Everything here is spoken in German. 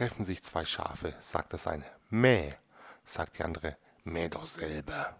treffen sich zwei Schafe, sagt das eine. Mäh, sagt die andere. Mäh doch selber.